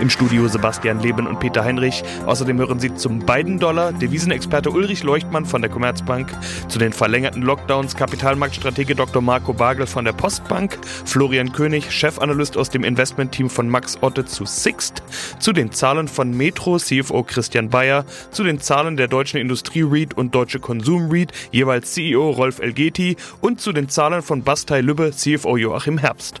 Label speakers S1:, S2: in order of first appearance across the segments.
S1: Im Studio Sebastian Leben und Peter Heinrich. Außerdem hören Sie zum beiden Dollar Devisenexperte Ulrich Leuchtmann von der Commerzbank, zu den verlängerten Lockdowns Kapitalmarktstratege Dr. Marco Bagel von der Postbank, Florian König, Chefanalyst aus dem Investmentteam von Max Otte zu Sixt, zu den Zahlen von Metro CFO Christian Bayer, zu den Zahlen der Deutschen Industrie REIT und Deutsche Konsum REIT, jeweils CEO Rolf Elgeti und zu den Zahlen von Bastei Lübbe CFO Joachim Herbst.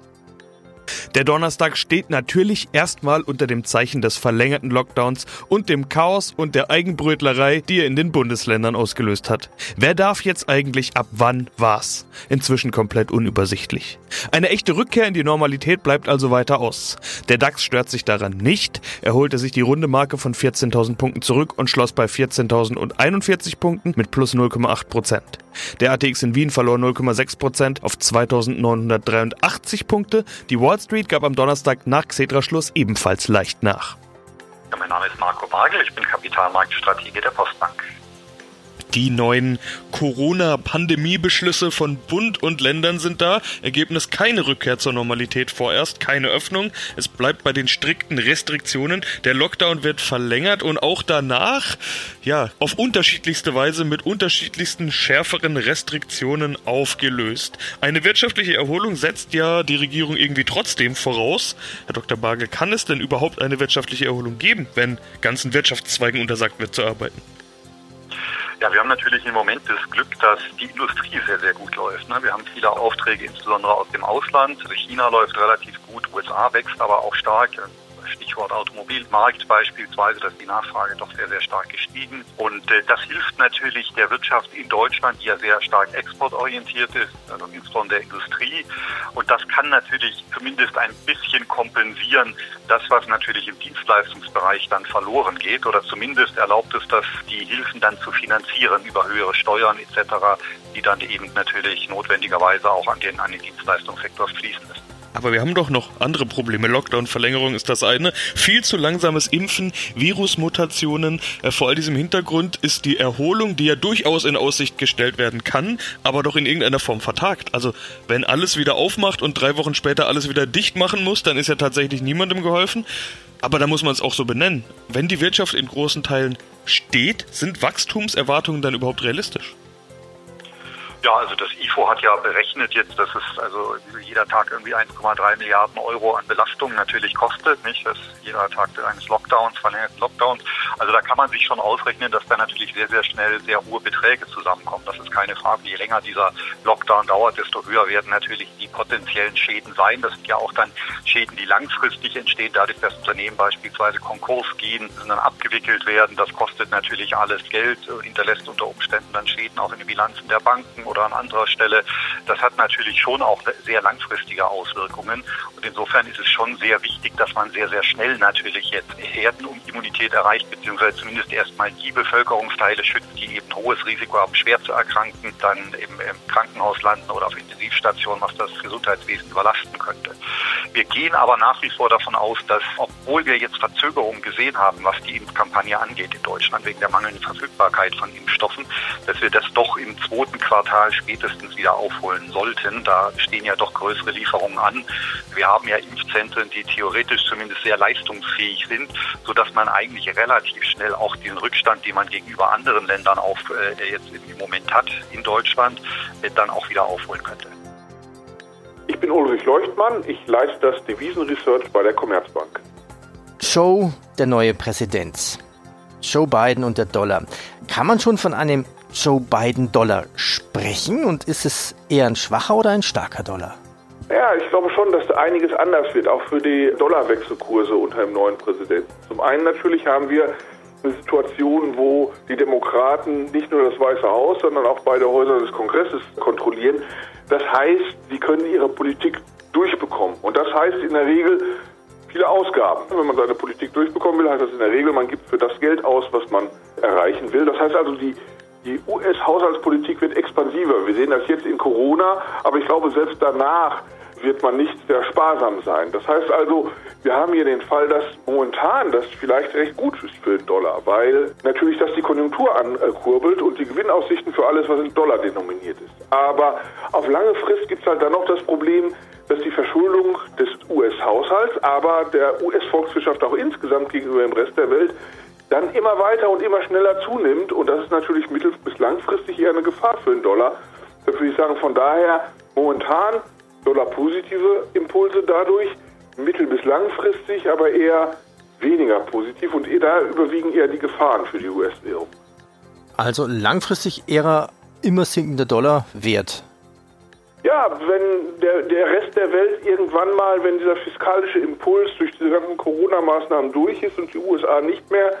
S1: Der Donnerstag steht natürlich erstmal unter dem Zeichen des verlängerten Lockdowns und dem Chaos und der Eigenbrötlerei, die er in den Bundesländern ausgelöst hat. Wer darf jetzt eigentlich ab wann was? Inzwischen komplett unübersichtlich. Eine echte Rückkehr in die Normalität bleibt also weiter aus. Der DAX stört sich daran nicht. Er holte sich die runde Marke von 14.000 Punkten zurück und schloss bei 14.041 Punkten mit plus 0,8 Prozent. Der ATX in Wien verlor 0,6 Prozent auf 2.983 Punkte. Die Street gab am Donnerstag nach Xetra-Schluss ebenfalls leicht nach.
S2: Ja, mein Name ist Marco Bagel, ich bin Kapitalmarktstratege der Postbank.
S1: Die neuen Corona-Pandemie-Beschlüsse von Bund und Ländern sind da. Ergebnis keine Rückkehr zur Normalität vorerst, keine Öffnung. Es bleibt bei den strikten Restriktionen. Der Lockdown wird verlängert und auch danach, ja, auf unterschiedlichste Weise mit unterschiedlichsten schärferen Restriktionen aufgelöst. Eine wirtschaftliche Erholung setzt ja die Regierung irgendwie trotzdem voraus. Herr Dr. Bagel, kann es denn überhaupt eine wirtschaftliche Erholung geben, wenn ganzen Wirtschaftszweigen untersagt wird zu arbeiten?
S2: Ja, wir haben natürlich im Moment das Glück, dass die Industrie sehr, sehr gut läuft. Ne? Wir haben viele Aufträge, insbesondere aus dem Ausland. China läuft relativ gut, USA wächst aber auch stark. Stichwort Automobilmarkt beispielsweise, dass die Nachfrage doch sehr, sehr stark gestiegen. Und äh, das hilft natürlich der Wirtschaft in Deutschland, die ja sehr stark exportorientiert ist, also insbesondere der Industrie. Und das kann natürlich zumindest ein bisschen kompensieren, das, was natürlich im Dienstleistungsbereich dann verloren geht. Oder zumindest erlaubt es das, die Hilfen dann zu finanzieren über höhere Steuern etc., die dann eben natürlich notwendigerweise auch an den, an den Dienstleistungssektor fließen müssen.
S1: Aber wir haben doch noch andere Probleme. Lockdown-Verlängerung ist das eine. Viel zu langsames Impfen, Virusmutationen. Äh, vor all diesem Hintergrund ist die Erholung, die ja durchaus in Aussicht gestellt werden kann, aber doch in irgendeiner Form vertagt. Also wenn alles wieder aufmacht und drei Wochen später alles wieder dicht machen muss, dann ist ja tatsächlich niemandem geholfen. Aber da muss man es auch so benennen. Wenn die Wirtschaft in großen Teilen steht, sind Wachstumserwartungen dann überhaupt realistisch?
S2: Ja, also das IFO hat ja berechnet jetzt, dass es also jeder Tag irgendwie 1,3 Milliarden Euro an Belastung natürlich kostet, nicht? Das jeder Tag eines Lockdowns, verlängerten Lockdowns. Also da kann man sich schon ausrechnen, dass da natürlich sehr, sehr schnell sehr hohe Beträge zusammenkommen. Das ist keine Frage. Je länger dieser Lockdown dauert, desto höher werden natürlich die potenziellen Schäden sein. Das sind ja auch dann Schäden, die langfristig entstehen, dadurch, dass Unternehmen beispielsweise Konkurs gehen, dann abgewickelt werden. Das kostet natürlich alles Geld, hinterlässt unter Umständen dann Schäden auch in den Bilanzen der Banken oder an anderer Stelle. Das hat natürlich schon auch sehr langfristige Auswirkungen. Und insofern ist es schon sehr wichtig, dass man sehr, sehr schnell natürlich jetzt Herdenimmunität erreicht, beziehungsweise zumindest erstmal die Bevölkerungsteile schützt, die eben hohes Risiko haben, schwer zu erkranken, dann im, im Krankenhaus landen oder auf Intensivstationen, was das Gesundheitswesen überlasten könnte. Wir gehen aber nach wie vor davon aus, dass, obwohl wir jetzt Verzögerungen gesehen haben, was die Impfkampagne angeht in Deutschland, wegen der mangelnden Verfügbarkeit von Impfstoffen, dass wir das doch im zweiten Quartal spätestens wieder aufholen sollten. Da stehen ja doch größere Lieferungen an. Wir haben ja Impfzentren, die theoretisch zumindest sehr leistungsfähig sind, sodass man eigentlich relativ schnell auch den Rückstand, den man gegenüber anderen Ländern auf, äh, jetzt im Moment hat in Deutschland, äh, dann auch wieder aufholen könnte.
S3: Ich bin Ulrich Leuchtmann, ich leite das Devisenresearch bei der Commerzbank.
S4: Joe, der neue Präsident. Joe Biden und der Dollar. Kann man schon von einem Joe Biden-Dollar sprechen und ist es eher ein schwacher oder ein starker Dollar?
S3: Ja, ich glaube schon, dass einiges anders wird, auch für die Dollarwechselkurse unter dem neuen Präsidenten. Zum einen natürlich haben wir eine Situation, wo die Demokraten nicht nur das Weiße Haus, sondern auch beide Häuser des Kongresses kontrollieren. Das heißt, sie können ihre Politik durchbekommen. Und das heißt in der Regel viele Ausgaben. Wenn man seine Politik durchbekommen will, heißt das in der Regel, man gibt für das Geld aus, was man erreichen will. Das heißt also, die, die US-Haushaltspolitik wird expansiver. Wir sehen das jetzt in Corona, aber ich glaube, selbst danach wird man nicht sehr sparsam sein. Das heißt also, wir haben hier den Fall, dass momentan das vielleicht recht gut ist für den Dollar, weil natürlich das die Konjunktur ankurbelt und die Gewinnaussichten für alles, was in Dollar denominiert ist. Aber auf lange Frist gibt es halt dann noch das Problem, dass die Verschuldung des US-Haushalts, aber der US-Volkswirtschaft auch insgesamt gegenüber dem Rest der Welt dann immer weiter und immer schneller zunimmt. Und das ist natürlich mittel- bis langfristig eher eine Gefahr für den Dollar. Da würde ich sagen, von daher momentan Dollar-positive Impulse dadurch, mittel- bis langfristig aber eher weniger positiv und da überwiegen eher die Gefahren für die US-Währung.
S4: Also langfristig eher immer sinkender Dollar wert.
S3: Ja, wenn der, der Rest der Welt irgendwann mal, wenn dieser fiskalische Impuls durch diese ganzen Corona-Maßnahmen durch ist und die USA nicht mehr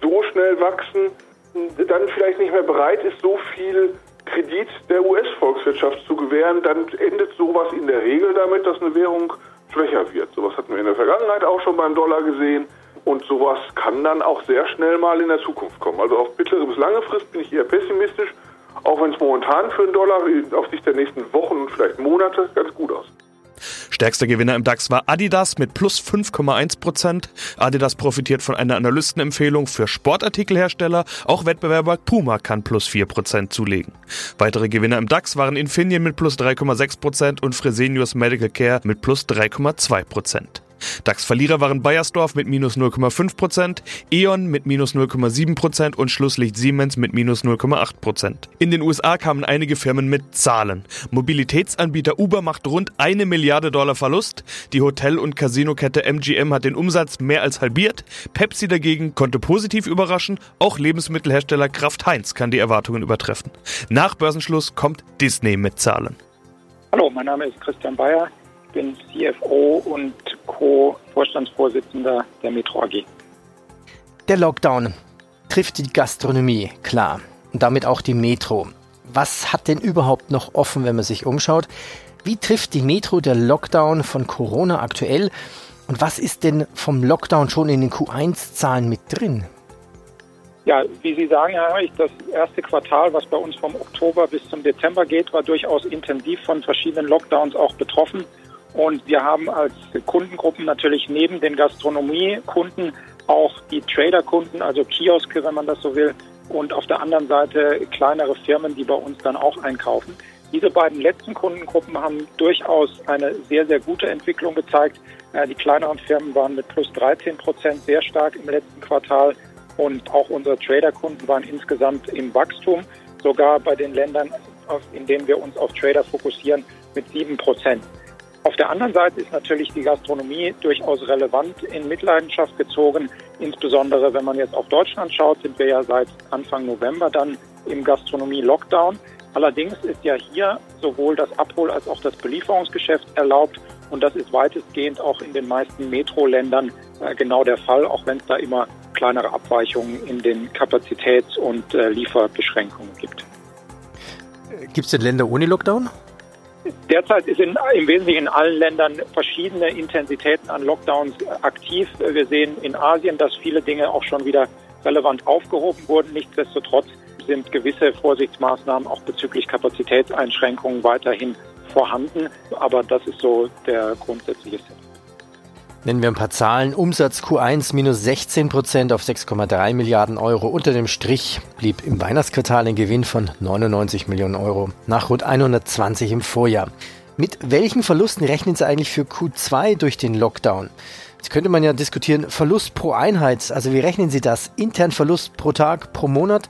S3: so schnell wachsen, dann vielleicht nicht mehr bereit ist, so viel Kredit der US-Volkswirtschaft zu gewähren, dann endet sowas in der Regel damit, dass eine Währung schwächer wird. Sowas hatten wir in der Vergangenheit auch schon beim Dollar gesehen. Und sowas kann dann auch sehr schnell mal in der Zukunft kommen. Also auf mittlere bis lange Frist bin ich eher pessimistisch, auch wenn es momentan für den Dollar auf Sicht der nächsten Wochen und vielleicht Monate ganz gut aussieht.
S1: Stärkster Gewinner im DAX war Adidas mit plus 5,1 Prozent. Adidas profitiert von einer Analystenempfehlung für Sportartikelhersteller. Auch Wettbewerber Puma kann plus 4 Prozent zulegen. Weitere Gewinner im DAX waren Infineon mit plus 3,6 Prozent und Fresenius Medical Care mit plus 3,2 Prozent. DAX-Verlierer waren Bayersdorf mit minus 0,5%, E.ON mit minus 0,7% und Schlusslicht Siemens mit minus 0,8%. In den USA kamen einige Firmen mit Zahlen. Mobilitätsanbieter Uber macht rund eine Milliarde Dollar Verlust. Die Hotel- und Casinokette MGM hat den Umsatz mehr als halbiert. Pepsi dagegen konnte positiv überraschen. Auch Lebensmittelhersteller Kraft Heinz kann die Erwartungen übertreffen. Nach Börsenschluss kommt Disney mit Zahlen.
S5: Hallo, mein Name ist Christian Bayer bin CFO und Co-Vorstandsvorsitzender der Metro AG.
S4: Der Lockdown trifft die Gastronomie, klar, und damit auch die Metro. Was hat denn überhaupt noch offen, wenn man sich umschaut? Wie trifft die Metro der Lockdown von Corona aktuell? Und was ist denn vom Lockdown schon in den Q1-Zahlen mit drin?
S5: Ja, wie Sie sagen, Herr Heinrich, das erste Quartal, was bei uns vom Oktober bis zum Dezember geht, war durchaus intensiv von verschiedenen Lockdowns auch betroffen. Und wir haben als Kundengruppen natürlich neben den Gastronomiekunden auch die Traderkunden, also Kioske, wenn man das so will, und auf der anderen Seite kleinere Firmen, die bei uns dann auch einkaufen. Diese beiden letzten Kundengruppen haben durchaus eine sehr, sehr gute Entwicklung gezeigt. Äh, die kleineren Firmen waren mit plus 13 Prozent sehr stark im letzten Quartal und auch unsere Traderkunden waren insgesamt im Wachstum, sogar bei den Ländern, in denen wir uns auf Trader fokussieren, mit sieben Prozent. Auf der anderen Seite ist natürlich die Gastronomie durchaus relevant in Mitleidenschaft gezogen. Insbesondere wenn man jetzt auf Deutschland schaut, sind wir ja seit Anfang November dann im Gastronomie-Lockdown. Allerdings ist ja hier sowohl das Abhol- als auch das Belieferungsgeschäft erlaubt. Und das ist weitestgehend auch in den meisten Metro-Ländern äh, genau der Fall, auch wenn es da immer kleinere Abweichungen in den Kapazitäts- und äh, Lieferbeschränkungen gibt.
S4: Gibt es denn Länder ohne Lockdown?
S5: Derzeit ist in, im Wesentlichen in allen Ländern verschiedene Intensitäten an Lockdowns aktiv. Wir sehen in Asien, dass viele Dinge auch schon wieder relevant aufgehoben wurden. Nichtsdestotrotz sind gewisse Vorsichtsmaßnahmen auch bezüglich Kapazitätseinschränkungen weiterhin vorhanden. Aber das ist so der grundsätzliche Sinn.
S4: Nennen wir ein paar Zahlen. Umsatz Q1 minus 16 Prozent auf 6,3 Milliarden Euro. Unter dem Strich blieb im Weihnachtsquartal ein Gewinn von 99 Millionen Euro nach rund 120 im Vorjahr. Mit welchen Verlusten rechnen Sie eigentlich für Q2 durch den Lockdown? Jetzt könnte man ja diskutieren, Verlust pro Einheit. Also wie rechnen Sie das? Intern Verlust pro Tag, pro Monat?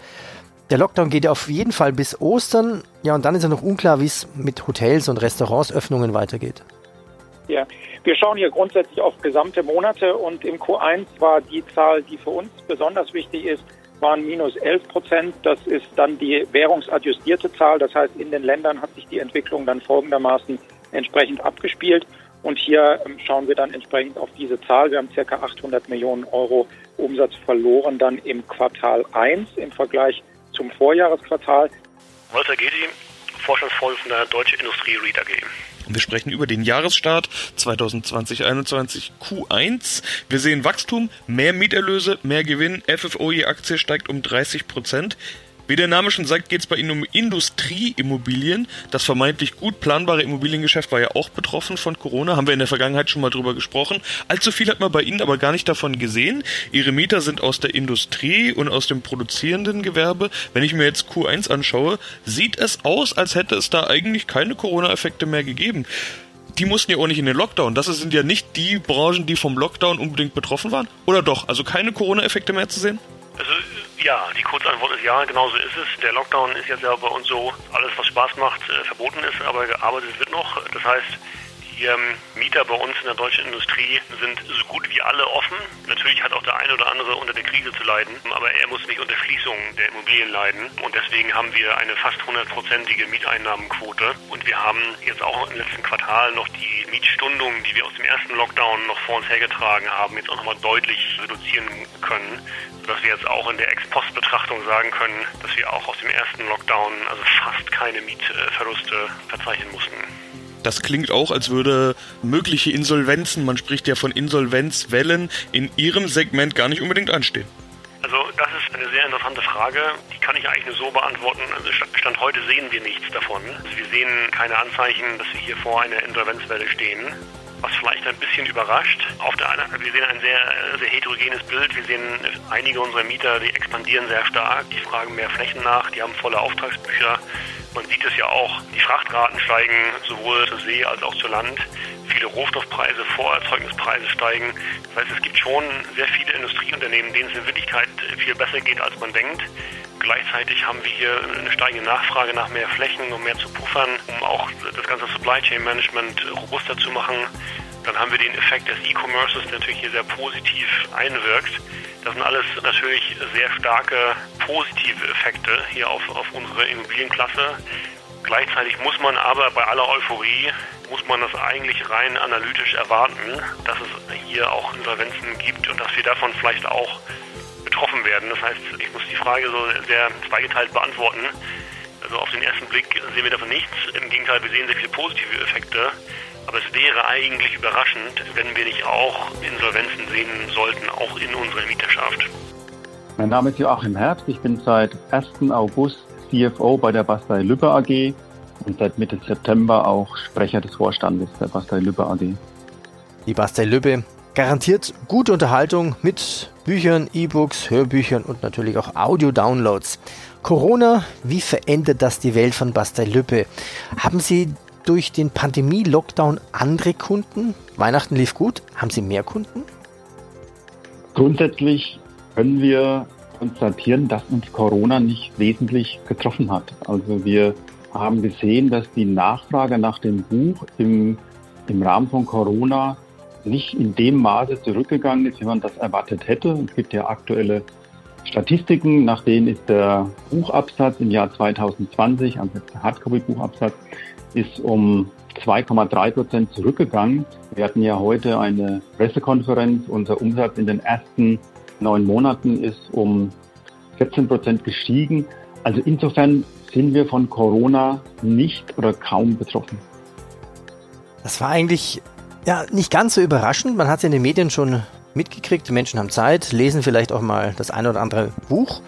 S4: Der Lockdown geht ja auf jeden Fall bis Ostern. Ja, und dann ist ja noch unklar, wie es mit Hotels und Restaurantsöffnungen weitergeht.
S5: Ja, wir schauen hier grundsätzlich auf gesamte Monate und im Q1 war die Zahl, die für uns besonders wichtig ist, waren minus 11 Prozent. Das ist dann die währungsadjustierte Zahl. Das heißt, in den Ländern hat sich die Entwicklung dann folgendermaßen entsprechend abgespielt. Und hier ähm, schauen wir dann entsprechend auf diese Zahl. Wir haben circa 800 Millionen Euro Umsatz verloren dann im Quartal 1 im Vergleich zum Vorjahresquartal.
S6: Walter Gedi, Vorstandsvorsitzender Deutsche Industrie Read AG.
S1: Wir sprechen über den Jahresstart 2020-21 Q1. Wir sehen Wachstum, mehr Mieterlöse, mehr Gewinn. FFO je Aktie steigt um 30 Prozent. Wie der Name schon sagt, geht es bei Ihnen um Industrieimmobilien. Das vermeintlich gut planbare Immobiliengeschäft war ja auch betroffen von Corona. Haben wir in der Vergangenheit schon mal drüber gesprochen. Allzu viel hat man bei Ihnen aber gar nicht davon gesehen. Ihre Mieter sind aus der Industrie und aus dem produzierenden Gewerbe. Wenn ich mir jetzt Q1 anschaue, sieht es aus, als hätte es da eigentlich keine Corona-Effekte mehr gegeben die mussten ja auch nicht in den Lockdown. Das sind ja nicht die Branchen, die vom Lockdown unbedingt betroffen waren. Oder doch? Also keine Corona-Effekte mehr zu sehen?
S6: Also ja, die Kurzantwort ist ja, genauso ist es. Der Lockdown ist jetzt ja bei uns so, alles was Spaß macht, äh, verboten ist, aber gearbeitet wird noch. Das heißt, ähm, Mieter bei uns in der deutschen Industrie sind so gut wie alle offen. Natürlich hat auch der eine oder andere unter der Krise zu leiden, aber er muss nicht unter Schließung der Immobilien leiden. Und deswegen haben wir eine fast hundertprozentige Mieteinnahmenquote. Und wir haben jetzt auch im letzten Quartal noch die Mietstundungen, die wir aus dem ersten Lockdown noch vor uns hergetragen haben, jetzt auch nochmal deutlich reduzieren können dass wir jetzt auch in der Ex-Post-Betrachtung sagen können, dass wir auch aus dem ersten Lockdown also fast keine Mietverluste verzeichnen mussten.
S1: Das klingt auch, als würde mögliche Insolvenzen, man spricht ja von Insolvenzwellen, in Ihrem Segment gar nicht unbedingt anstehen.
S6: Also das ist eine sehr interessante Frage. Die kann ich eigentlich nur so beantworten. Also Stand heute sehen wir nichts davon. Also wir sehen keine Anzeichen, dass wir hier vor einer Insolvenzwelle stehen. Was vielleicht ein bisschen überrascht. Auf der einen, wir sehen ein sehr, sehr heterogenes Bild. Wir sehen einige unserer Mieter, die expandieren sehr stark, die fragen mehr Flächen nach, die haben volle Auftragsbücher. Man sieht es ja auch, die Frachtraten steigen sowohl zur See als auch zu Land. Viele Rohstoffpreise, Vorerzeugnispreise steigen. Das heißt, es gibt schon sehr viele Industrieunternehmen, denen es in Wirklichkeit viel besser geht, als man denkt. Gleichzeitig haben wir hier eine steigende Nachfrage nach mehr Flächen, um mehr zu puffern, um auch das ganze Supply Chain Management robuster zu machen. Dann haben wir den Effekt des E-Commerces, der natürlich hier sehr positiv einwirkt. Das sind alles natürlich sehr starke positive Effekte hier auf, auf unsere Immobilienklasse. Gleichzeitig muss man aber bei aller Euphorie, muss man das eigentlich rein analytisch erwarten, dass es hier auch Insolvenzen gibt und dass wir davon vielleicht auch betroffen werden. Das heißt, ich muss die Frage so sehr zweigeteilt beantworten. Also auf den ersten Blick sehen wir davon nichts. Im Gegenteil, wir sehen sehr viele positive Effekte. Aber es wäre eigentlich überraschend, wenn wir nicht auch Insolvenzen sehen sollten, auch in unserer Mieterschaft.
S7: Mein Name ist Joachim Herbst. Ich bin seit 1. August CFO bei der Bastei Lübbe AG und seit Mitte September auch Sprecher des Vorstandes der Bastei Lübbe AG.
S4: Die Bastei Lübbe garantiert gute Unterhaltung mit Büchern, E-Books, Hörbüchern und natürlich auch Audio-Downloads. Corona, wie verändert das die Welt von Bastei Lübbe? Haben Sie durch den Pandemie-Lockdown andere Kunden? Weihnachten lief gut. Haben Sie mehr Kunden?
S7: Grundsätzlich können wir konstatieren, dass uns Corona nicht wesentlich getroffen hat. Also wir haben gesehen, dass die Nachfrage nach dem Buch im, im Rahmen von Corona nicht in dem Maße zurückgegangen ist, wie man das erwartet hätte. Es gibt ja aktuelle Statistiken, nach denen ist der Buchabsatz im Jahr 2020, also der Hardcopy-Buchabsatz, ist um 2,3 Prozent zurückgegangen. Wir hatten ja heute eine Pressekonferenz. Unser Umsatz in den ersten neun Monaten ist um 14 Prozent gestiegen. Also insofern sind wir von Corona nicht oder kaum betroffen.
S4: Das war eigentlich ja nicht ganz so überraschend. Man hat es in den Medien schon mitgekriegt. Die Menschen haben Zeit, lesen vielleicht auch mal das eine oder andere Buch.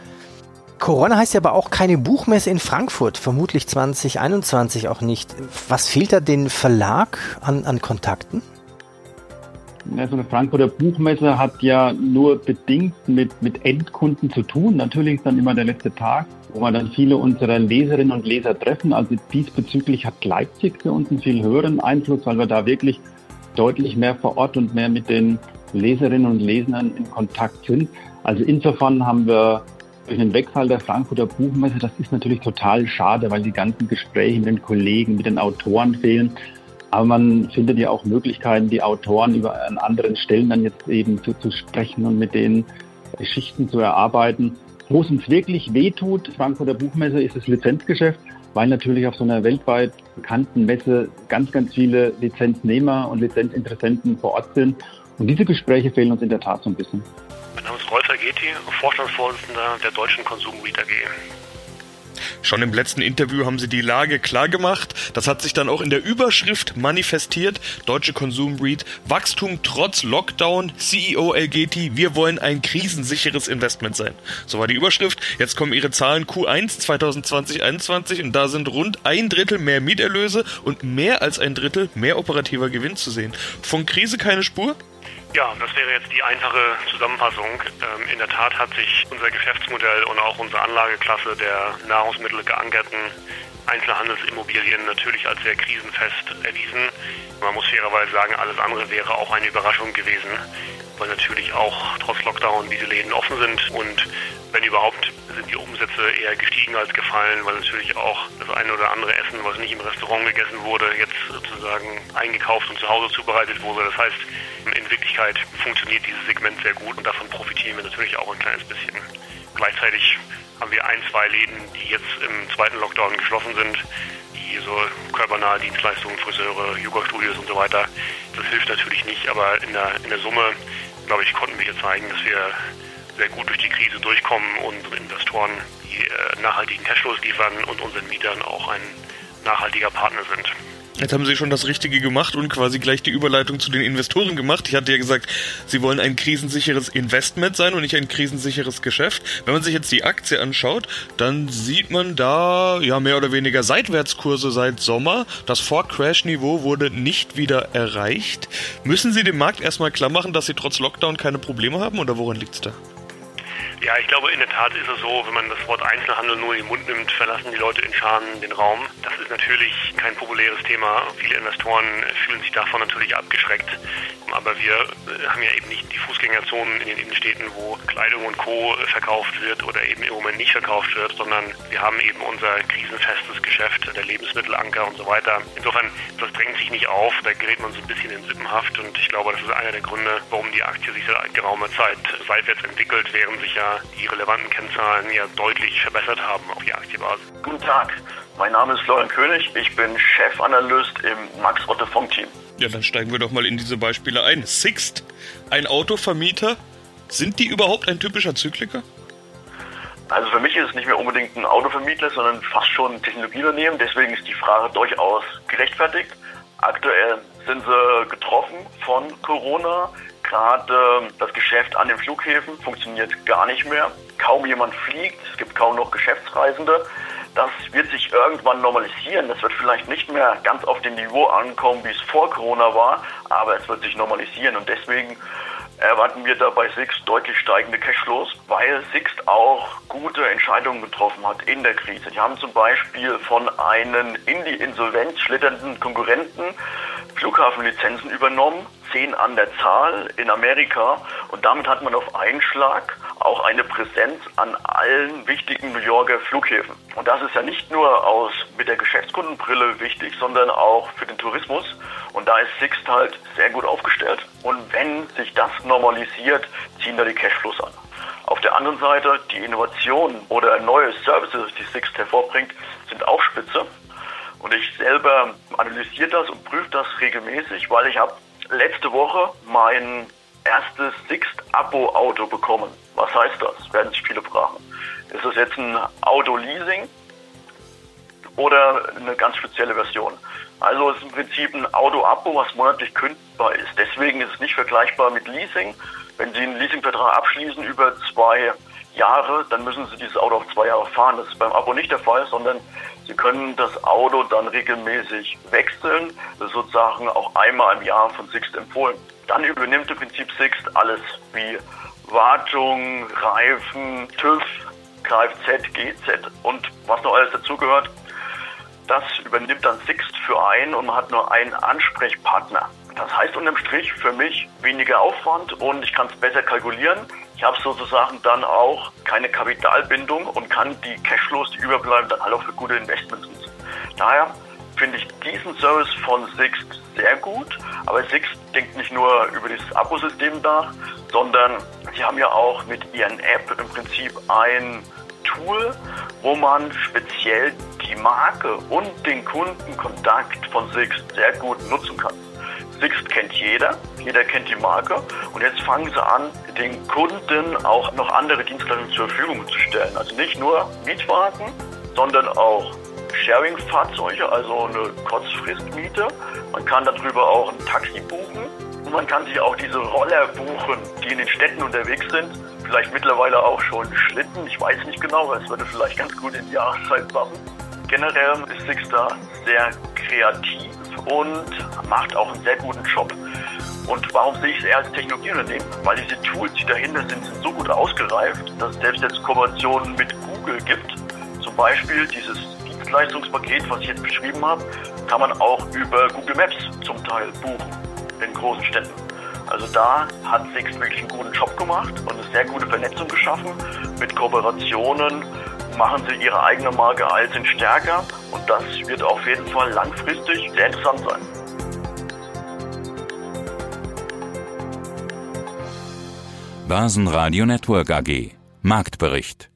S4: Corona heißt ja aber auch keine Buchmesse in Frankfurt, vermutlich 2021 auch nicht. Was fehlt da den Verlag an, an Kontakten?
S7: Also eine Frankfurter Buchmesse hat ja nur bedingt mit, mit Endkunden zu tun. Natürlich ist dann immer der letzte Tag, wo wir dann viele unserer Leserinnen und Leser treffen. Also diesbezüglich hat Leipzig für uns einen viel höheren Einfluss, weil wir da wirklich deutlich mehr vor Ort und mehr mit den Leserinnen und Lesern in Kontakt sind. Also insofern haben wir durch den Wegfall der Frankfurter Buchmesse, das ist natürlich total schade, weil die ganzen Gespräche mit den Kollegen, mit den Autoren fehlen. Aber man findet ja auch Möglichkeiten, die Autoren über an anderen Stellen dann jetzt eben zu, zu sprechen und mit denen Geschichten zu erarbeiten. Wo es uns wirklich wehtut, Frankfurter Buchmesse, ist das Lizenzgeschäft, weil natürlich auf so einer weltweit bekannten Messe ganz, ganz viele Lizenznehmer und Lizenzinteressenten vor Ort sind. Und diese Gespräche fehlen uns in der Tat so ein bisschen.
S6: Mein Name ist Rolf Ageti, Vorstandsvorsitzender der Deutschen Konsum Read AG.
S1: Schon im letzten Interview haben Sie die Lage klar gemacht. Das hat sich dann auch in der Überschrift manifestiert. Deutsche Konsum Read. Wachstum trotz Lockdown. CEO LGT. Wir wollen ein krisensicheres Investment sein. So war die Überschrift. Jetzt kommen Ihre Zahlen Q1 2020-21 und da sind rund ein Drittel mehr Mieterlöse und mehr als ein Drittel mehr operativer Gewinn zu sehen. Von Krise keine Spur?
S6: Ja, das wäre jetzt die einfache Zusammenfassung. Ähm, in der Tat hat sich unser Geschäftsmodell und auch unsere Anlageklasse der Nahrungsmittel geankerten Einzelhandelsimmobilien natürlich als sehr krisenfest erwiesen. Man muss fairerweise sagen, alles andere wäre auch eine Überraschung gewesen, weil natürlich auch trotz Lockdown diese Läden offen sind und wenn überhaupt sind die Umsätze eher gestiegen als gefallen, weil natürlich auch das eine oder andere Essen, was nicht im Restaurant gegessen wurde, jetzt sozusagen eingekauft und zu Hause zubereitet wurde. Das heißt, in Wirklichkeit funktioniert dieses Segment sehr gut und davon profitieren wir natürlich auch ein kleines bisschen. Gleichzeitig haben wir ein, zwei Läden, die jetzt im zweiten Lockdown geschlossen sind, die so körpernahe Dienstleistungen, Friseure, Yoga-Studios und so weiter. Das hilft natürlich nicht, aber in der, in der Summe, glaube ich, konnten wir hier zeigen, dass wir sehr gut durch die Krise durchkommen und Investoren die äh, nachhaltigen Cashflows liefern und unseren Mietern auch ein nachhaltiger Partner sind.
S1: Jetzt haben Sie schon das Richtige gemacht und quasi gleich die Überleitung zu den Investoren gemacht. Ich hatte ja gesagt, Sie wollen ein krisensicheres Investment sein und nicht ein krisensicheres Geschäft. Wenn man sich jetzt die Aktie anschaut, dann sieht man da ja mehr oder weniger Seitwärtskurse seit Sommer. Das Vor-Crash-Niveau wurde nicht wieder erreicht. Müssen Sie dem Markt erstmal klar machen, dass Sie trotz Lockdown keine Probleme haben oder woran liegt es da?
S6: Ja, ich glaube, in der Tat ist es so, wenn man das Wort Einzelhandel nur in den Mund nimmt, verlassen die Leute in Scharen den Raum. Das ist natürlich kein populäres Thema. Viele Investoren fühlen sich davon natürlich abgeschreckt. Aber wir äh, haben ja eben nicht die Fußgängerzonen in den Innenstädten, wo Kleidung und Co. verkauft wird oder eben im Moment nicht verkauft wird, sondern wir haben eben unser krisenfestes Geschäft, der Lebensmittelanker und so weiter. Insofern, das drängt sich nicht auf, da gerät man so ein bisschen in Sippenhaft und ich glaube, das ist einer der Gründe, warum die Aktie sich seit geraumer Zeit seitwärts entwickelt, während sich ja die relevanten Kennzahlen ja deutlich verbessert haben auf die Aktienbasis.
S8: Guten Tag, mein Name ist Florian König, ich bin Chefanalyst im Max Otte Funk Team.
S1: Ja, dann steigen wir doch mal in diese Beispiele ein. Sixt, ein Autovermieter, sind die überhaupt ein typischer Zykliker?
S8: Also für mich ist es nicht mehr unbedingt ein Autovermittler, sondern fast schon ein Technologieunternehmen. Deswegen ist die Frage durchaus gerechtfertigt. Aktuell sind sie getroffen von Corona. Gerade das Geschäft an den Flughäfen funktioniert gar nicht mehr. Kaum jemand fliegt, es gibt kaum noch Geschäftsreisende. Das wird sich irgendwann normalisieren. Das wird vielleicht nicht mehr ganz auf dem Niveau ankommen, wie es vor Corona war, aber es wird sich normalisieren. Und deswegen erwarten wir da bei Sixt deutlich steigende Cashflows, weil Sixt auch gute Entscheidungen getroffen hat in der Krise. Die haben zum Beispiel von einem in die Insolvenz schlitternden Konkurrenten Flughafenlizenzen übernommen zehn an der Zahl in Amerika und damit hat man auf einen Schlag auch eine Präsenz an allen wichtigen New Yorker Flughäfen. Und das ist ja nicht nur aus mit der Geschäftskundenbrille wichtig, sondern auch für den Tourismus. Und da ist Sixt halt sehr gut aufgestellt. Und wenn sich das normalisiert, ziehen da die Cashflows an. Auf der anderen Seite, die Innovationen oder neue Services, die Sixt hervorbringt, sind auch spitze. Und ich selber analysiere das und prüfe das regelmäßig, weil ich habe letzte Woche mein erstes Sixt-Abo-Auto bekommen. Was heißt das? Werden sich viele fragen. Ist das jetzt ein Auto-Leasing oder eine ganz spezielle Version? Also es ist im Prinzip ein Auto-Abo, was monatlich kündbar ist. Deswegen ist es nicht vergleichbar mit Leasing. Wenn Sie einen Leasingvertrag abschließen über zwei Jahre, dann müssen Sie dieses Auto auf zwei Jahre fahren. Das ist beim Abo nicht der Fall, sondern Sie können das Auto dann regelmäßig wechseln. Sozusagen auch einmal im Jahr von Sixt empfohlen. Dann übernimmt im Prinzip Sixt alles wie Wartung, Reifen, TÜV, Kfz, GZ und was noch alles dazugehört. Das übernimmt dann Sixt für einen und man hat nur einen Ansprechpartner. Das heißt unterm Strich für mich weniger Aufwand und ich kann es besser kalkulieren. Ich habe sozusagen dann auch keine Kapitalbindung und kann die Cashflows, die überbleiben, dann auch für gute Investments nutzen. Daher finde ich diesen Service von Sixt sehr gut, aber Sixt denkt nicht nur über dieses Abosystem nach, sondern sie haben ja auch mit ihren App im Prinzip ein Tool, wo man speziell die Marke und den Kundenkontakt von Sixt sehr gut nutzen kann. Sixt kennt jeder, jeder kennt die Marke und jetzt fangen sie an, den Kunden auch noch andere Dienstleistungen zur Verfügung zu stellen. Also nicht nur Mietwagen, sondern auch Sharing-Fahrzeuge, also eine Kurzfristmiete. Man kann darüber auch ein Taxi buchen und man kann sich auch diese Roller buchen, die in den Städten unterwegs sind. Vielleicht mittlerweile auch schon Schlitten, ich weiß nicht genau, es würde vielleicht ganz gut in die Jahreszeit passen. Generell ist Sixstar sehr kreativ und macht auch einen sehr guten Job. Und warum sehe ich es eher als Technologieunternehmen? Weil diese Tools, die dahinter sind, sind so gut ausgereift, dass es selbst jetzt Kooperationen mit Google gibt. Zum Beispiel dieses Dienstleistungspaket, was ich jetzt beschrieben habe, kann man auch über Google Maps zum Teil buchen in großen Städten. Also da hat Sixt wirklich einen guten Job gemacht und eine sehr gute Vernetzung geschaffen. Mit Kooperationen machen sie ihre eigene Marke Alten stärker und das wird auf jeden Fall langfristig sehr interessant sein.
S9: Börsenradio Network AG Marktbericht